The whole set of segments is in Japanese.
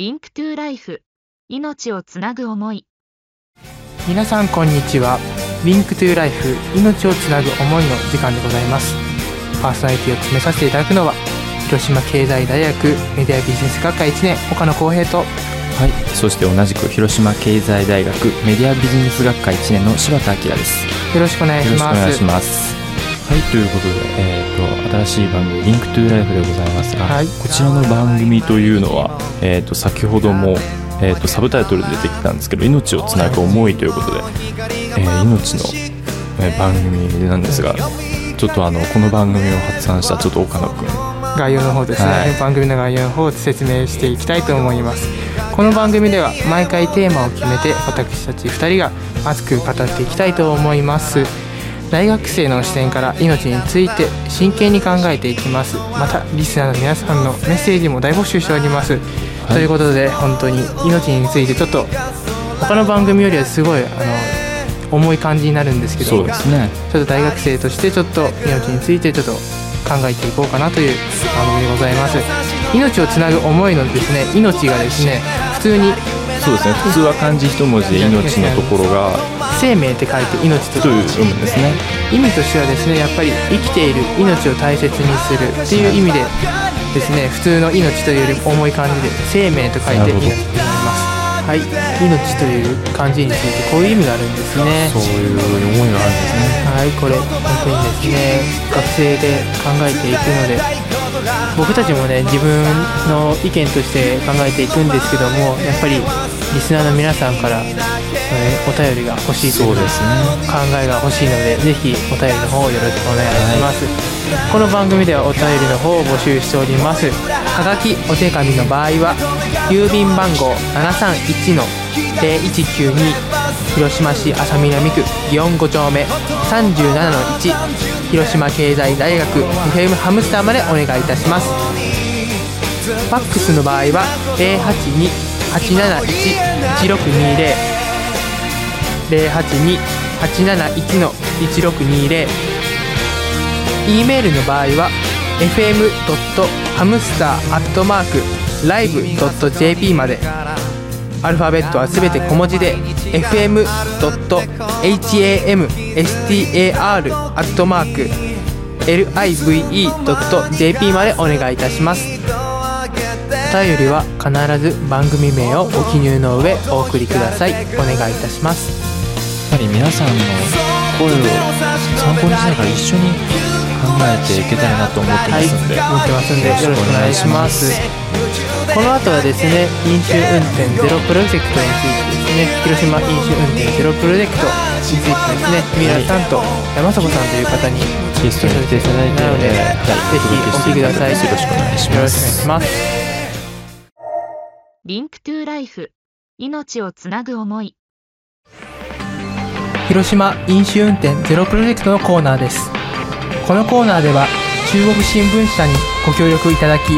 Link to Life。命をつなぐ思い。皆さんこんにちは。 Link to Life 命をつなぐ思いの時間でございます。パーソナリティを務めさせていただくのは広島経済大学メディアビジネス学科1年岡野光平と。はい、そして同じく広島経済大学メディアビジネス学科1年の柴田明です。よろしくお願いしますはい、ということで、えー、と新しい番組「 Link to Life でございますが、はい。こちらの番組というのは、えー、と先ほども、えー、とサブタイトルで出てきたんですけど「命をつなぐ思い」ということで、えー命の、えー番組なんですがちょっとあのこの番組を発案したちょっと岡野くん。概要の方ですね、はい。番組の概要の方を説明していきたいと思います。この番組では毎回テーマを決めて私たち2人が熱く語っていきたいと思います大学生の視点から命について真剣に考えていきます。またリスナーの皆さんのメッセージも大募集しております、ということで本当に命についてちょっと他の番組よりはすごいあの重い感じになるんですけどそうですね。ちょっと大学生としてちょっと命についてちょっと考えていこうかなという番組でございます。命をつなぐ思いのですね命がですね普通にそうですね。普通は漢字一文字で命のところが生命って書いて命とという読むんですね。意味としてはですねやっぱり生きている命を大切にするっていう意味でですね普通の命というより重い漢字で生命と書いて命となります。はい。命という漢字についてこういう意味があるんですね。そういう思いがあるんですね。はい。これ本当にですね学生で考えていくので僕たちもね自分の意見として考えていくんですけどもやっぱりリスナーの皆さんから、えーお便りが欲しいというそうですね考えが欲しいのでぜひお便りの方をよろしくお願いします、この番組ではお便りの方を募集しております。はがきお手紙の場合は郵便番号731-0192広島市安佐南区祇園5丁目37-1広島経済大学 FM ハムスターまでお願いいたします。ファックスの場合は082-871-1620 082-871-1620 e メールの場合は fm.hamster.live.jp まで。アルファベットはすべて小文字で fm.hamster.live.jp までお願いいたします。お便りは必ず番組名をご記入の上お送りください。お願いいたします。ぱり皆さんの声を参考にしながら一緒に考えていけたらなと思ってますんで、思ってますんでよろしくお願いします。この後はですね飲酒運転ゼロプロジェクトについてですね広島飲酒運転ゼロプロジェクトについてですね三浦さんと山迫さんという方にゲストに来ていただいてなので、はいぜひお聞きくださいよろしくお願いしよろしますくお願いします。Link to Life 命をつなぐ思い広島飲酒運転ゼロプロジェクトのコーナーです。このコーナーでは中国新聞社にご協力いただき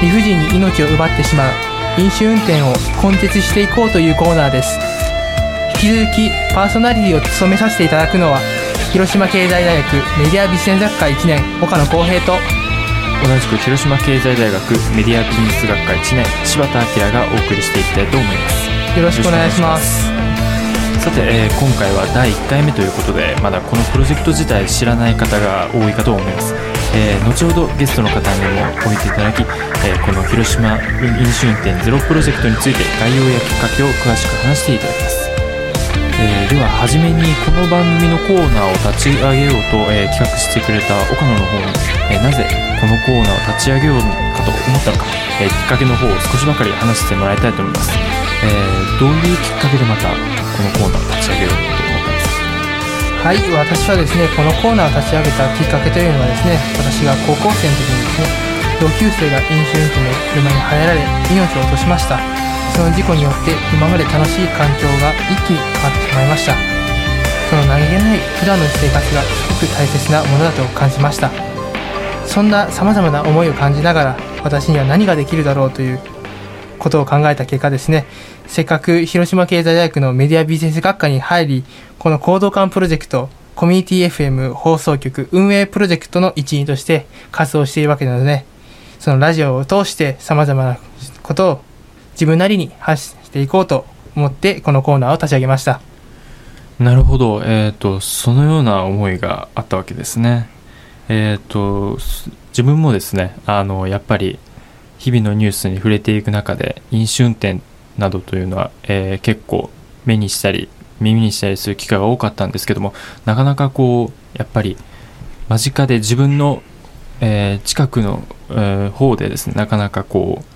理不尽に命を奪ってしまう飲酒運転を根絶していこうというコーナーです。引き続きパーソナリティを務めさせていただくのは広島経済大学メディアビジネス学科1年岡野光平と同じく広島経済大学メディアビジネス学科1年柴田明がお送りしていきたいと思います。よろしくお願いしますさて、えー今回は第1回目ということでまだこのプロジェクト自体知らない方が多いかと思います、えー後ほどゲストの方にもおいていただき、えーこの広島飲酒運転ゼロプロジェクトについて概要やきっかけを詳しく話していただきます。えでは初めにこの番組のコーナーを立ち上げようと、え企画してくれた岡野の方に、えなぜこのコーナーを立ち上げようかと思ったのか、えきっかけの方を少しばかり話してもらいたいと思います、えどういうきっかけでまたこのコーナーを立ち上げようと思ったんですはい私はですねこのコーナーを立ち上げたきっかけというのはですね私が高校生の時にですね同級生が飲酒運転で車にはねられ命を落としました。その事故によって今まで楽しい環境が一気に変わってしまいました。その何気ない普段の生活がすごく大切なものだと感じました。そんな様々な思いを感じながら私には何ができるだろうということを考えた結果ですねせっかく広島経済大学のメディアビジネス学科に入りこの行動館プロジェクトコミュニティ FM 放送局運営プロジェクトの一員として活動しているわけなのでそのラジオを通して様々なことを自分なりに発していこうと思ってこのコーナーを立ち上げましたなるほど、えーと、そのような思いがあったわけですね。えーと、自分もですねあのやっぱり日々のニュースに触れていく中で飲酒運転などというのは、えー、結構目にしたり耳にしたりする機会が多かったんですけどもなかなかこうやっぱり間近で自分の、えー、近くの、えー、方でですねなかなかこう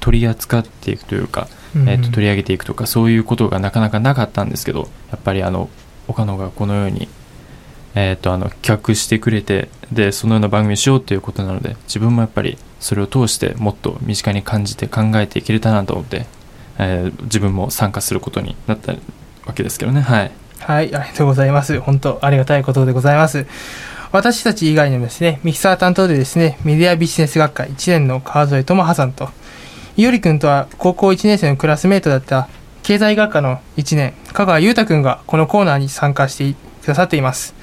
取り扱っていくというか、えー、と取り上げていくとかそういうことがなかなかなかったんですけどやっぱりあの岡野がこのように、えー、とあの企画してくれてでそのような番組しようということなので自分もやっぱりそれを通してもっと身近に感じて考えていけれたなと思って、えー、自分も参加することになったわけですけどねはい。はい、ありがとうございます。本当ありがたいことでございます。私たち以外にもですね、ミキサー担当でですね、メディアビジネス学会1年の川添智葉さんと、いおりくんとは高校1年生のクラスメートだった経済学科の1年、香川裕太くんがこのコーナーに参加してくださっています。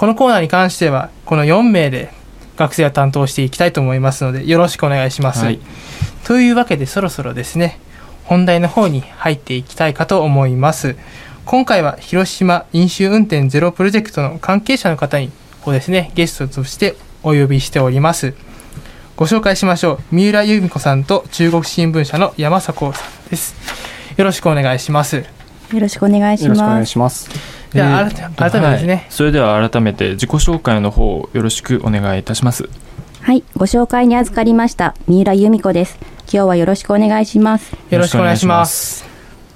このコーナーに関しては、この4名で学生を担当していきたいと思いますので、よろしくお願いします。はい、というわけで、そろそろですね、本題の方に入っていきたいかと思います。今回は広島飲酒運転ゼロプロジェクトの関係者の方にをですね、ゲストとしてお呼びしております。ご紹介しましょう。三浦由美子さんと中国新聞社の山迫さんです。よろしくお願いします。よろしくお願いします。よろしくお願いします。では、改めてですね、はい、それでは改めて自己紹介の方よろしくお願いいたします。はい、ご紹介に預かりました三浦由美子です。今日はよろしくお願いします。よろしくお願いします。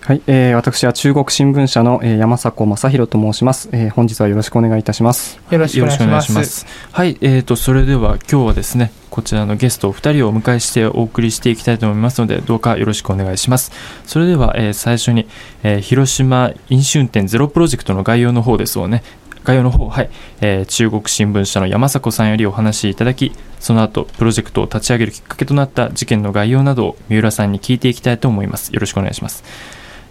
はい、えー、私は中国新聞社の、えー、山迫正弘と申します、えー。本日はよろしくお願いいたします。よろしくお願いします。はい、えーとそれでは今日はですね、こちらのゲストお二人をお迎えしてお送りしていきたいと思いますので、どうかよろしくお願いします。それでは、えー、最初に、えー、広島飲酒運転ゼロプロジェクトの概要の方ですをね、概要の方、はい、えー、中国新聞社の山迫さんよりお話しいただき、その後、プロジェクトを立ち上げるきっかけとなった事件の概要などを三浦さんに聞いていきたいと思います。よろしくお願いします。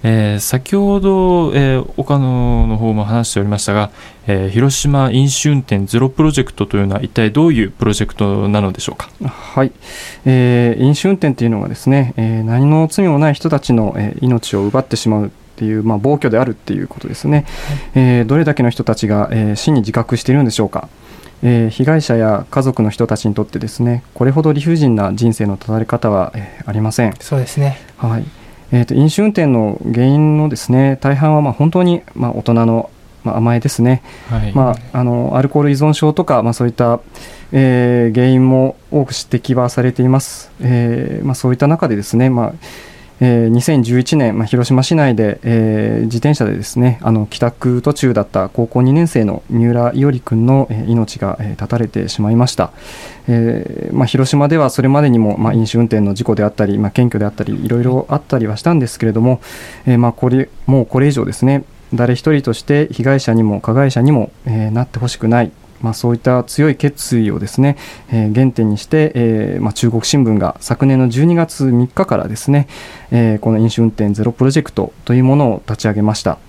えー、先ほど、えー、岡野の方も話しておりましたが、えー、広島飲酒運転ゼロプロジェクトというのは一体どういうプロジェクトなのでしょうか？はい、えー、飲酒運転というのはですね、えー、何の罪もない人たちの、えー、命を奪ってしまうっていう、まあ、暴挙であるっていうことですね、はい、えー、どれだけの人たちが、えー、死に自覚しているんでしょうか。えー、被害者や家族の人たちにとってですねこれほど理不尽な人生の断たれ方は、えー、ありません。そうですね。はいえーと、飲酒運転の原因のですね大半はまあ本当にまあ大人のまあ甘えですね、はい。まあ、あのアルコール依存症とか、まあ、そういった、えー、原因も多く指摘はされています、えーまあ、そういった中でですね、まあえー、2011年、まあ、広島市内で、えー、自転車でですねあの帰宅途中だった高校2年生の三浦伊織君の、えー、命が、えー、絶たれてしまいました、えーまあ、広島ではそれまでにも、まあ、飲酒運転の事故であったり、まあ、検挙であったりいろいろあったりはしたんですけれども、えーまあ、これもうこれ以上ですね誰一人として被害者にも加害者にも、えー、なってほしくない。まあ、そういった強い決意をですね、えー、原点にして、えーまあ、中国新聞が昨年の12月3日からですね、えー、この飲酒運転ゼロプロジェクトというものを立ち上げました。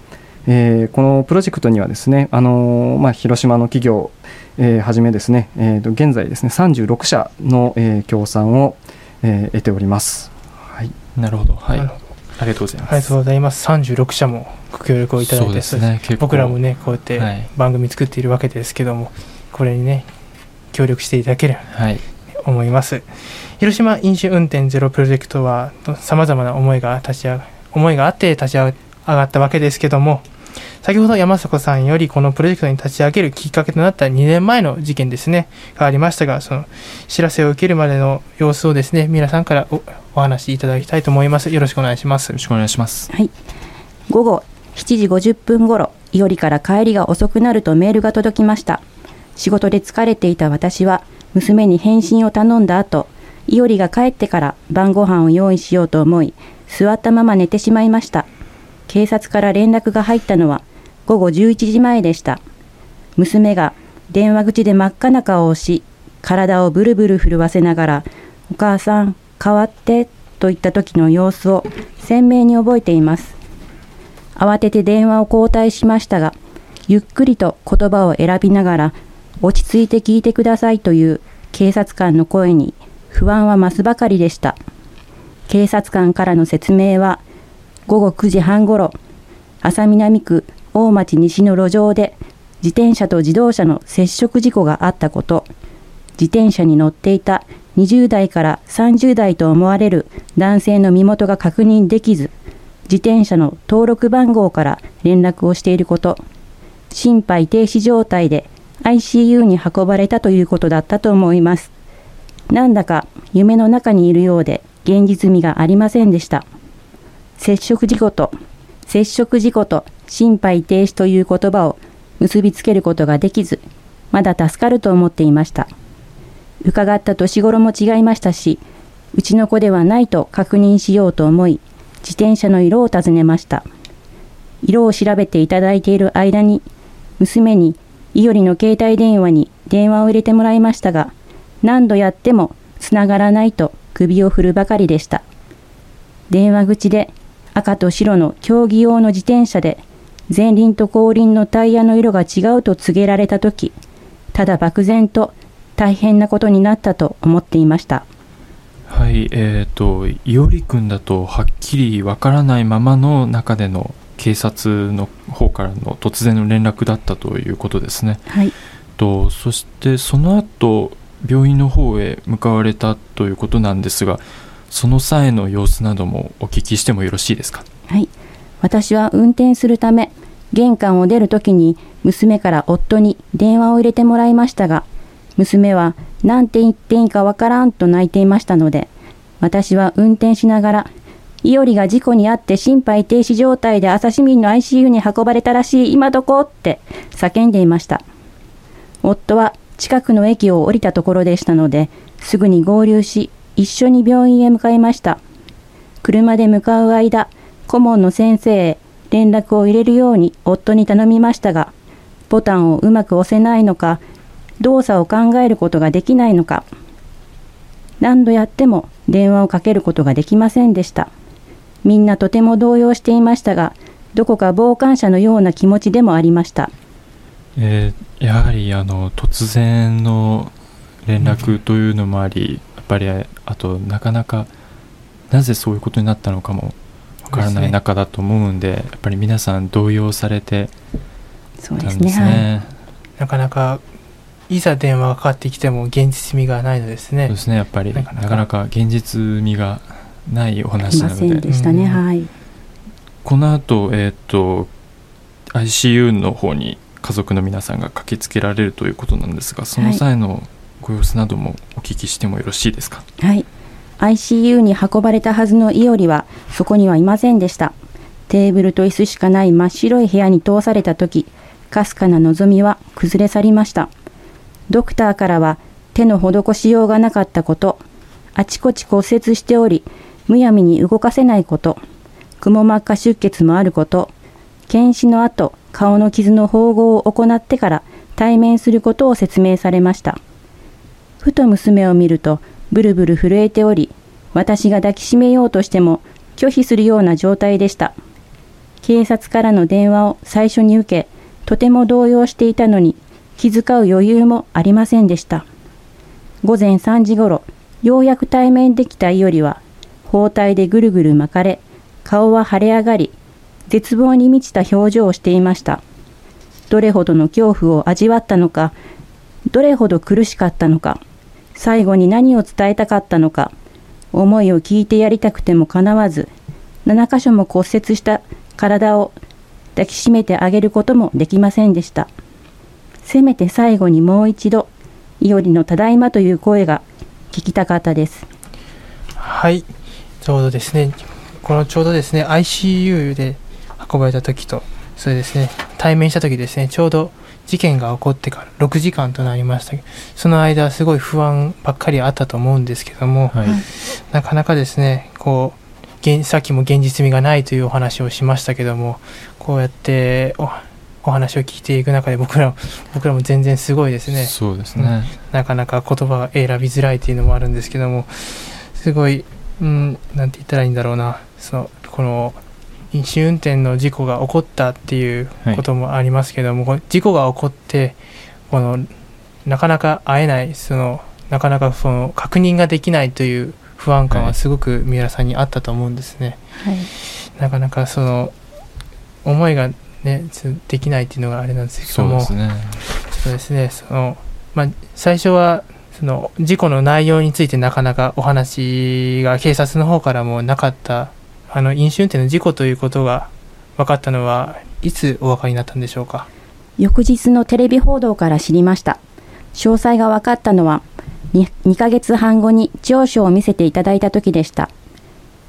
えー、このプロジェクトにはですね、あのー、まあ、広島の企業、えー、はじめですね、えー、と現在ですね36社の、えー、協賛を、えー、得ております。はい、なるほど、はい、ありがとうございます。ありがとうございます。36社もご協力をいただいて、ね、僕らもねこうやって番組作っているわけですけども、はい、これにね協力していただければ思います、はい、広島飲酒運転ゼロプロジェクトはさまざまな思いが立ち上が思いがあって立ち上がったわけですけども先ほど山迫さんよりこのプロジェクトに立ち上げるきっかけとなった2年前の事件ですね。がありましたがその知らせを受けるまでの様子をですね皆さんからおお話しいただきたいと思います。よろしくお願いします。よろしくお願いします。はい。午後7時50分ごろ、いおりから帰りが遅くなるとメールが届きました。仕事で疲れていた私は、娘に返信を頼んだ後、いおりが帰ってから晩ご飯を用意しようと思い、座ったまま寝てしまいました。警察から連絡が入ったのは午後11時前でした。娘が電話口で真っ赤な顔をし、体をブルブル震わせながら、お母さん、代わって、と言った時の様子を鮮明に覚えています。慌てて電話を交代しましたが、ゆっくりと言葉を選びながら、落ち着いて聞いてくださいという警察官の声に不安は増すばかりでした。警察官からの説明は午後9時半ごろ浅南区大町西の路上で自転車と自動車の接触事故があったこと。自転車に乗っていた20代から30代と思われる男性の身元が確認できず自転車の登録番号から連絡をしていること。心肺停止状態で ICU に運ばれたということだったと思います。なんだか夢の中にいるようで現実味がありませんでした。接触事故と接触事故と心肺停止という言葉を結びつけることができずまだ助かると思っていました。伺った年頃も違いましたしうちの子ではないと確認しようと思い自転車の色を尋ねました。色を調べていただいている間に娘にいおりの携帯電話に電話を入れてもらいましたが何度やってもつながらないと首を振るばかりでした。電話口で赤と白の競技用の自転車で前輪と後輪のタイヤの色が違うと告げられた時ただ漠然と大変なことになったと思っていました。はいえーと、いおりくんだとはっきりわからないままの中での警察の方からの突然の連絡だったということですね。はい、とそしてその後病院の方へ向かわれたということなんですがその際の様子などもお聞きしてもよろしいですか？はい私は運転するため玄関を出るときに娘から夫に電話を入れてもらいましたが娘は何て言っていいかわからんと泣いていましたので私は運転しながらいおりが事故に遭って心肺停止状態で朝市民の ICU に運ばれたらしい今どこ？って叫んでいました。夫は近くの駅を降りたところでしたのですぐに合流し一緒に病院へ向かいました。車で向かう間顧問の先生へ連絡を入れるように夫に頼みましたがボタンをうまく押せないのか動作を考えることができないのか何度やっても電話をかけることができませんでした。みんなとても動揺していましたがどこか傍観者のような気持ちでもありました。えー、やはりあの突然の連絡というのもあり、やっぱりあとなかなかなぜそういうことになったのかもわからない中だと思うんで、ね、やっぱり皆さん動揺されてたんですね。すね。はい、なかなかいざ電話がかかってきても現実味がないのですね。そうですね。やっぱりなかなか。現実味がないお話なので。でしたね、はい。この後えっ、ー、と ICU の方に家族の皆さんが駆けつけられるということなんですがその際のご様子などもお聞きしてもよろしいですか？はい ICU に運ばれたはずのイオリはそこにはいませんでした。テーブルと椅子しかない真っ白い部屋に通された時かすかな望みは崩れ去りました。ドクターからは手の施しようがなかったことあちこち骨折しておりむやみに動かせないことくも膜下出血もあること検視の後顔の傷の縫合を行ってから対面することを説明されました。ふと娘を見るとブルブル震えており私が抱きしめようとしても拒否するような状態でした警察からの電話を最初に受けとても動揺していたのに気遣う余裕もありませんでした午前3時ごろようやく対面できたいおりは包帯でぐるぐる巻かれ顔は腫れ上がり絶望に満ちた表情をしていました。どれほどの恐怖を味わったのか、どれほど苦しかったのか、最後に何を伝えたかったのか、思いを聞いてやりたくてもかなわず、7箇所も骨折した体を抱きしめてあげることもできませんでした。せめて最後にもう一度、いおりのただいまという声が聞きたかったです。はい、ちょうどですね、このちょうどですね、ICU で運ばれた時とそれですね対面した時ですねちょうど事件が起こってから6時間となりました。けどその間すごい不安ばっかりあったと思うんですけども、はい、なかなかですねこうさっきも現実味がないというお話をしましたけどもこうやっておお話を聞いていく中で僕ら僕らも全然すごいですね。そうですね、うん、なかなか言葉が選びづらいというのもあるんですけどもすごい、うん、なんて言ったらいいんだろうな。そのこの飲酒運転の事故が起こったっていうこともありますけども、はい、事故が起こってこのなかなか会えないそのなかなかその確認ができないという不安感はすごく三浦さんにあったと思うんですね。はい、なかなかその思いがねできないっていうのがあれなんですけども、そうですね。ちょっとですねそのまあ最初はその事故の内容についてなかなかお話が警察の方からもなかったあの飲酒運転の事故ということが分かったのはいつお分かりになったんでしょうか？翌日のテレビ報道から知りました。詳細が分かったのは 2, 2ヶ月半後に調書を見せていただいた時でした。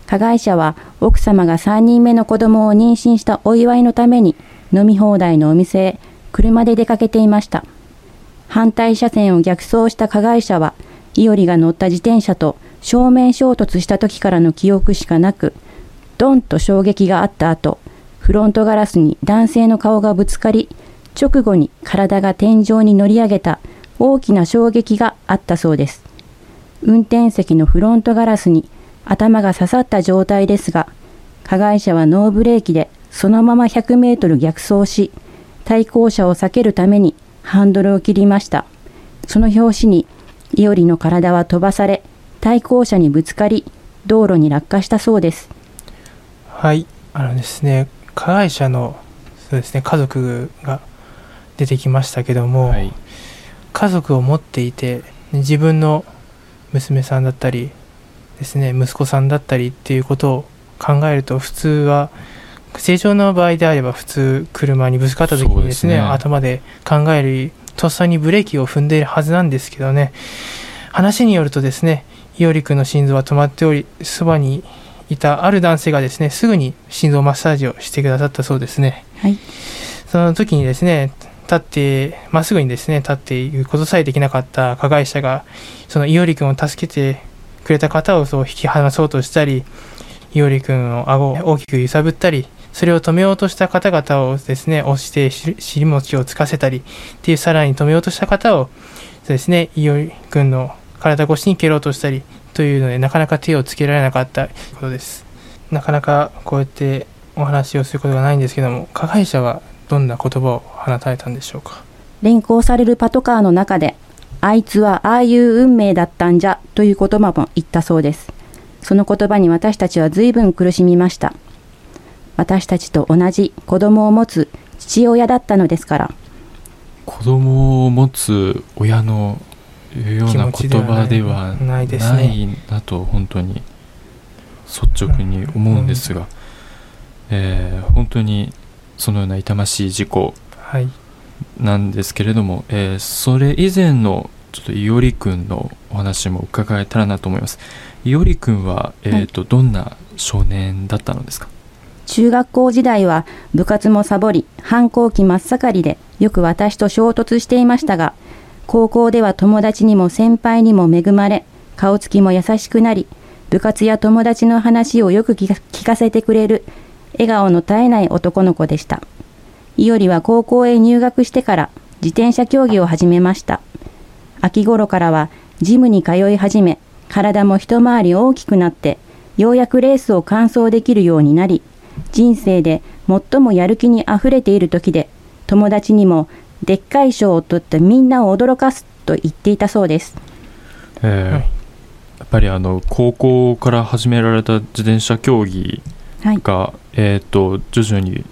加害者は奥様が3人目の子供を妊娠したお祝いのために飲み放題のお店へ車で出かけていました。反対車線を逆走した加害者は、伊織が乗った自転車と正面衝突した時からの記憶しかなく、ドンと衝撃があった後、フロントガラスに男性の顔がぶつかり、直後に体が天井に乗り上げた大きな衝撃があったそうです。運転席のフロントガラスに頭が刺さった状態ですが、加害者はノーブレーキでそのまま100メートル逆走し、対向車を避けるためにハンドルを切りました。その拍子に、伊織の体は飛ばされ、対向車にぶつかり、道路に落下したそうです。はい、あのですね、加害者のそうですね家族が出てきましたけども、はい、家族を持っていて自分の娘さんだったりですね息子さんだったりっていうことを考えると普通は正常な場合であれば普通車にぶつかった時にですね、ね、頭で考えるとっさにブレーキを踏んでいるはずなんですけどね。話によるとですね伊織君の心臓は止まっておりそばにいたある男性がですねすぐに心臓マッサージをしてくださったそうですね、はい、その時にですね立ってまっすぐにですね立っていくことさえできなかった加害者がその伊織君を助けてくれた方をそう引き離そうとしたり伊織君の顎を大きく揺さぶったりそれを止めようとした方々をですね、押して尻餅をつかせたり、っていうさらに止めようとした方を、ですね、伊織君の体越しに蹴ろうとしたり、というので、なかなか手をつけられなかったことです。なかなかこうやってお話をすることがないんですけども、加害者はどんな言葉を放たれたんでしょうか？連行されるパトカーの中で、あいつはああいう運命だったんじゃという言葉も言ったそうです。その言葉に私たちは随分苦しみました。私たちと同じ子供を持つ父親だったのですから子供を持つ親のような言葉ではないなと本当に率直に思うんですが、うん。えー、本当にそのような痛ましい事故なんですけれども、はい、えー、それ以前のちょっと伊織君のお話も伺えたらなと思います。伊織君は、えーと、はい、どんな少年だったのですか？中学校時代は部活もサボり、反抗期真っ盛りでよく私と衝突していましたが、高校では友達にも先輩にも恵まれ、顔つきも優しくなり、部活や友達の話をよく聞かせてくれる、笑顔の絶えない男の子でした。いおりは高校へ入学してから自転車競技を始めました。秋頃からはジムに通い始め、体も一回り大きくなって、ようやくレースを完走できるようになり、人生で最もやる気にあふれている時で、友達にもでっかい賞を取ってみんなを驚かすと言っていたそうです。えー、やっぱりあの高校から始められた自転車競技が、はい、えーと、徐々に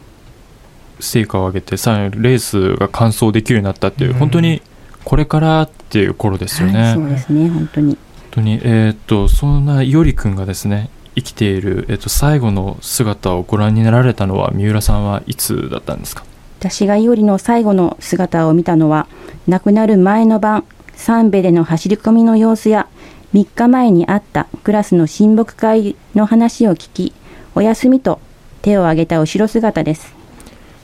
成果を上げてさらにレースが完走できるようになったっていう、うん、本当にこれからっていう頃ですよね。はい、そうですね本当に。本当にえっ、ー、とそんな伊織君がですね生きている、えっと、最後の姿をご覧になられたのは三浦さんはいつだったんですか？私が伊織の最後の姿を見たのは亡くなる前の晩三部での走り込みの様子や3日前にあったクラスの親睦会の話を聞きお休みと手を挙げた後ろ姿です。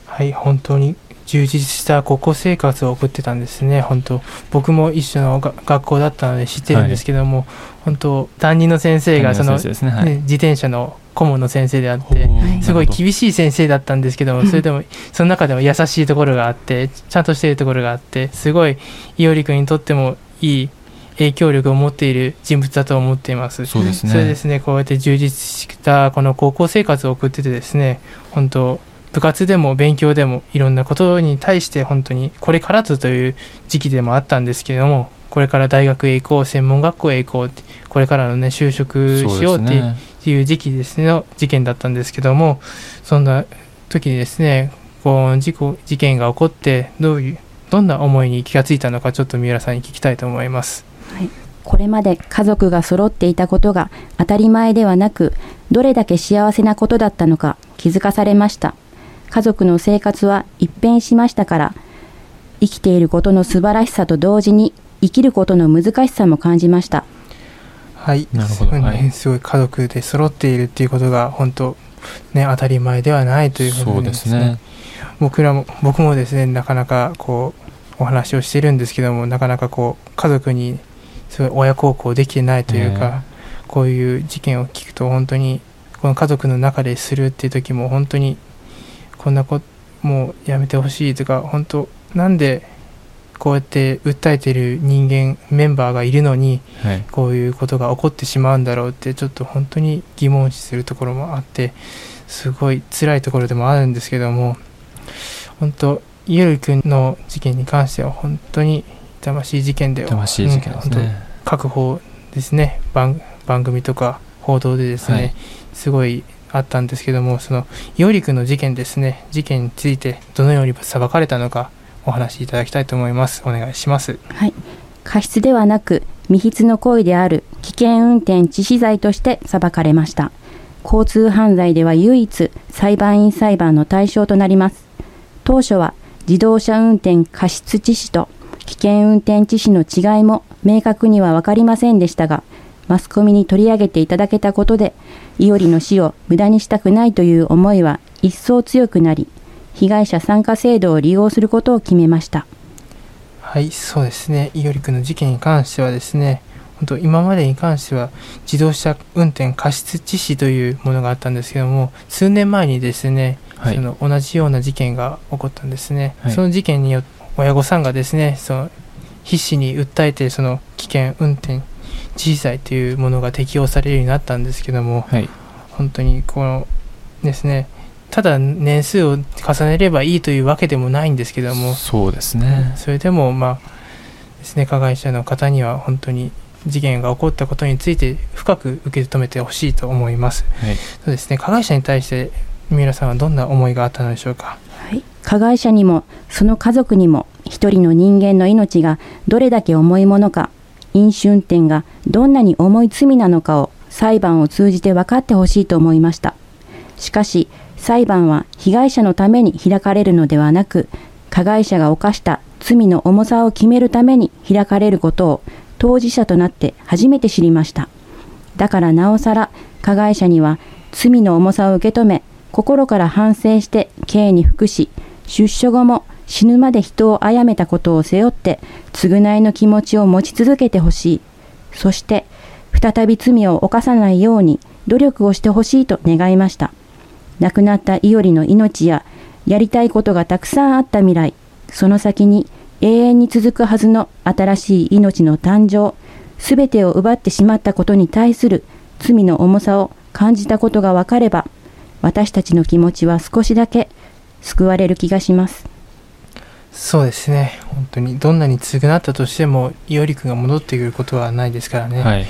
はい本当に充実した高校生活を送ってたんですね、本当、僕も一緒の学校だったので知ってるんですけども、はい、本当、担任の先生がその、ねはい、自転車の顧問の先生であって、すごい厳しい先生だったんですけども、それでも、その中でも優しいところがあって、ちゃんとしているところがあって、すごい、伊織君にとってもいい影響力を持っている人物だと思っています。そうですね。それですね、こうやって充実したこの高校生活を送っててですね、本当部活でも勉強でもいろんなことに対して本当にこれからずという時期でもあったんですけれどもこれから大学へ行こう専門学校へ行こうこれからのね就職しようっていうていう時期ですねの事件だったんですけどもそんな時にですねこう事故事件が起こってどういうどんな思いに気がついたのかちょっと三浦さんに聞きたいと思います。はいこれまで家族が揃っていたことが当たり前ではなく、どれだけ幸せなことだったのか気づかされました。家族の生活は一変しましたから、生きていることの素晴らしさと同時に生きることの難しさも感じました。はい、なるほど、ね、はい、すごい家族で揃っているっていうことが本当ね当たり前ではないということですね。すね。僕らも僕もですねなかなかこうお話をしているんですけどもなかなかこう家族にすごい親孝行できてないというか、こういう事件を聞くと本当にこの家族の中でするっていう時も本当にこんなこともうやめてほしいとか本当なんでこうやって訴えてる人間メンバーがいるのに、はい、こういうことが起こってしまうんだろうってちょっと本当に疑問視するところもあってすごい辛いところでもあるんですけども本当ゆるくんの事件に関しては本当に痛ましい事件で痛ましい事件ですね、うん、各方ですね。番番組とか報道でですね、はい、すごいあったんですけどもその伊織君の事件ですね。事件についてどのように裁かれたのかお話しいただきたいと思います。お願いします。はい。過失ではなく未必の行為である危険運転致死罪として裁かれました。交通犯罪では唯一裁判員裁判の対象となります。当初は自動車運転過失致死と危険運転致死の違いも明確には分かりませんでしたが、マスコミに取り上げていただけたことで、伊織の死を無駄にしたくないという思いは一層強くなり、被害者参加制度を利用することを決めました。はい、そうですね。伊織君の事件に関してはですね、本当今までに関しては自動車運転過失致死というものがあったんですけども数年前にですね、はい、その同じような事件が起こったんですね、はい、その事件によって親御さんがですねその必死に訴えてその危険運転致死罪というものが適用されるようになったんですけども、はい、本当にこのですねただ年数を重ねればいいというわけでもないんですけども。そうですね。それでもまあですね加害者の方には本当に事件が起こったことについて深く受け止めてほしいと思います、はい、そうですね加害者に対して三浦さんはどんな思いがあったのでしょうか？はい。加害者にもその家族にも一人の人間の命がどれだけ重いものか飲酒運転がどんなに重い罪なのかを裁判を通じて分かってほしいと思いました。しかし裁判は被害者のために開かれるのではなく加害者が犯した罪の重さを決めるために開かれることを当事者となって初めて知りましただからなおさら加害者には罪の重さを受け止め心から反省して刑に服し出所後も死ぬまで人を殺めたことを背負って償いの気持ちを持ち続けてほしい。そして再び罪を犯さないように努力をしてほしいと願いました。亡くなった伊織の命ややりたいことがたくさんあった未来、その先に永遠に続くはずの新しい命の誕生、すべてを奪ってしまったことに対する罪の重さを感じたことが分かれば、私たちの気持ちは少しだけ救われる気がします。そうですね。本当に。どんなに償ったとしても伊織君が戻ってくることはないですからね、はい、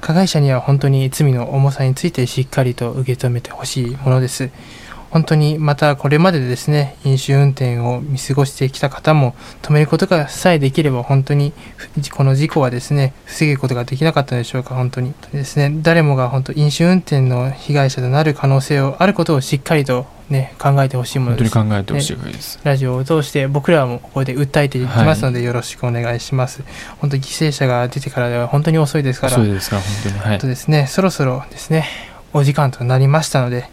加害者には本当に罪の重さについてしっかりと受け止めてほしいものです本当にまたこれまでですね飲酒運転を見過ごしてきた方も止めることがさえできれば本当にこの事故はですね防ぐことができなかったでしょうか本当にですね誰もが本当飲酒運転の被害者となる可能性をあることをしっかりとね、考えてほしいものです。本当に考えてほしいです、ね、ラジオを通して僕らもここで訴えていきますので、よろしくお願いします。はい、本当に犠牲者が出てからでは本当に遅いですから。遅いですか、本当に。はい。とですね、そろそろですね、お時間となりましたので、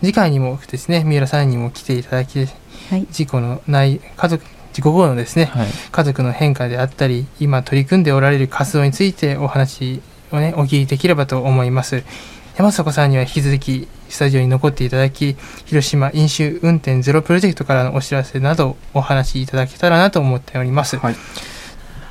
次回にもですね、三浦さんにも来ていただき、はい、事故のない家族、事故後のですね、はい、家族の変化であったり、今取り組んでおられる活動についてお話をね、お聞きできればと思います。山迫さんには引き続きスタジオに残っていただき、広島飲酒運転ゼロプロジェクトからのお知らせなどお話しいただけたらなと思っております。はい、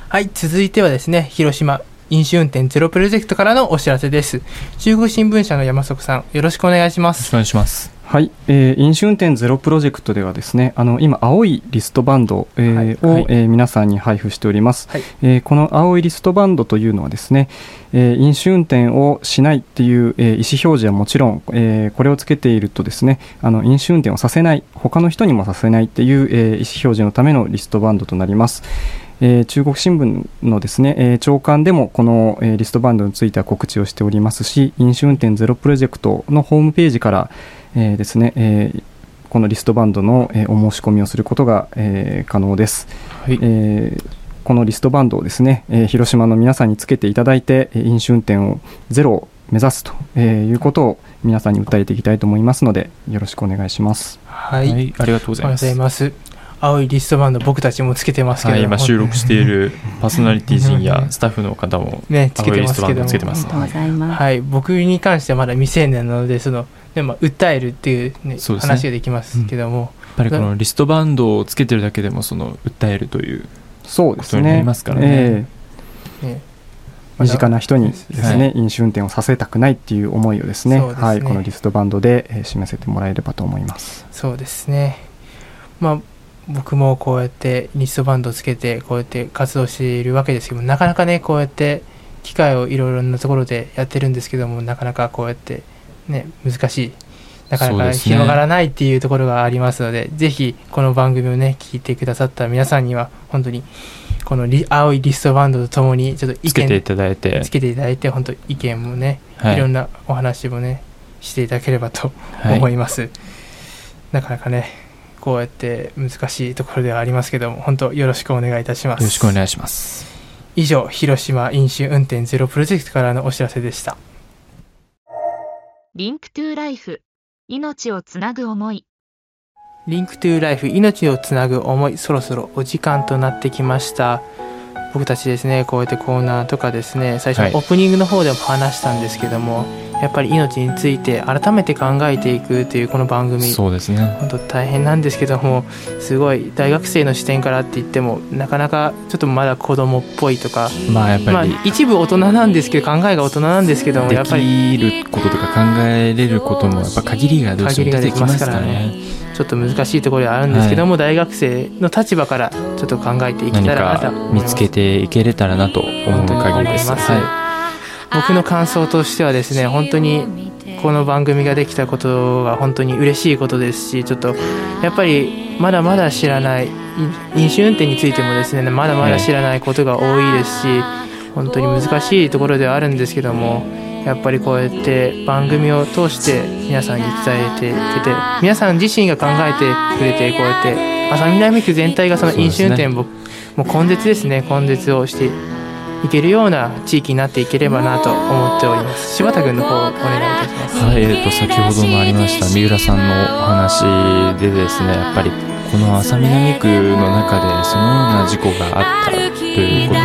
はい、続いてはですね、広島飲酒運転ゼロプロジェクトからのお知らせです。中国新聞社の山迫さん、よろしくお願いします。よろしくお願いします。はい、えー、飲酒運転ゼロプロジェクトではですねあの今青いリストバンド、えー、はい、を、はい、えー、皆さんに配布しております、はい、えー、この青いリストバンドというのはですね、えー、飲酒運転をしないっていう、えー、意思表示はもちろん、えー、これをつけているとですねあの飲酒運転をさせない。他の人にもさせないっていう、えー、意思表示のためのリストバンドとなりますえー、中国新聞のですね、えー、長官でもこの、えー、リストバンドについては告知をしておりますし飲酒運転ゼロプロジェクトのホームページから、えー、ですね、えー、このリストバンドの、えー、お申し込みをすることが、えー、可能です、はい。えー、このリストバンドをですね、えー、広島の皆さんにつけていただいて飲酒運転をゼロを目指すと、えー、いうことを皆さんに訴えていきたいと思いますのでよろしくお願いします。はい、はい、ありがとうございます。青いリストバンド僕たちもつけてますけど、はい、今収録しているパーソナリティ陣やスタッフの方もねつけてますけどはい僕に関してはまだ未成年なのでそのでも訴えるっていうね、ね。話ができますけども、うん、やっぱりこのリストバンドをつけてるだけでもその訴えるということになりますからね。ね。えー身近な人にですね、はい、飲酒運転をさせたくないっていう思いをですね、ね、はい、このリストバンドで、え示せてもらえればと思います。そうですね。まあ僕もこうやってリストバンドをつけてこうやって活動しているわけですけどもなかなかねこうやって機会をいろいろなところでやってるんですけどもなかなかこうやってね難しい。なかなか広がらないっていうところがありますので、ね、ぜひこの番組をね聞いてくださった皆さんには本当にこの青いリストバンドとともにちょっと意見つけていただいて。つけていただいて本当意見もね、はい、いろんなお話もねしていただければと思います、はい、なかなかねこうやって難しいところではありますけども本当よろしくお願いいたします。よろしくお願いします。以上広島飲酒運転ゼロプロジェクトからのお知らせでした。 Link to Life 命をつなぐ思い。 Link to Life 命をつなぐ思いそろそろお時間となってきました僕たちですねこうやってコーナーとかですね最初オープニングの方でも話したんですけども、はいやっぱり命について改めて考えていくというこの番組そうですね。本当大変なんですけどもすごい大学生の視点からって言ってもなかなかちょっとまだ子供っぽいとかまあやっぱり、まあ、一部大人なんですけど考えが大人なんですけどもやっぱりできることとか考えれることもやっぱ限りがどうしても出てきますからねちょっと難しいところはあるんですけども、はい、大学生の立場からちょっと考えていけたらなと見つけていけれたらなと思う限りです。はい。僕の感想としてはですね本当にこの番組ができたことが本当に嬉しいことですしちょっとやっぱりまだまだ知らない飲酒運転についてもですねまだまだ知らないことが多いですし本当に難しいところではあるんですけどもやっぱりこうやって番組を通して皆さんに伝えていけて皆さん自身が考えてくれてこうやって浅見並区全体がその飲酒運転を、もう根絶ですね。根絶をしていけるような地域になっていければなと思っております。柴田君の方お願いいたします。はい、えー、と先ほどもありました三浦さんのお話でですねやっぱりこの浅南区の中でそのような事故があったということを、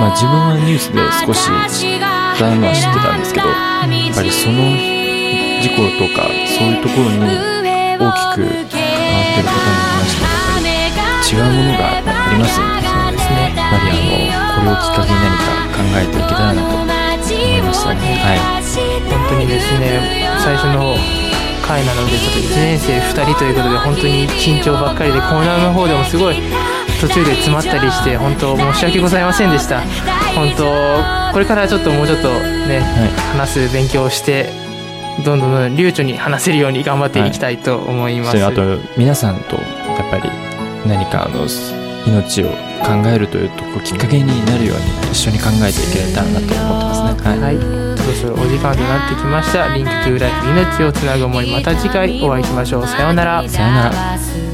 まあ、自分はニュースで少し知ったのは知ってたんですけどやっぱりその事故とかそういうところに大きく関わってる方の話もやっぱり違うものがありますんでですね。やはりあのこれをきっかけに何か考えていけたらなと思いましたね。はい。本当にですね最初の回なのでちょっと1年生2人ということで本当に緊張ばっかりでコーナーの方でもすごい途中で詰まったりして本当申し訳ございませんでした。本当これからちょっともうちょっとね、はい、話す勉強をしてどんどんどん流暢に話せるように頑張っていきたいと思います、はい、あと皆さんとやっぱり何かあの命を考えるというとこきっかけになるように一緒に考えていけたらなと思ってますね。はい、はい、そろそろお時間となってきました。 Link to Lifeフ命をつなぐ思いまた次回お会いしましょう。さようなら。さようなら。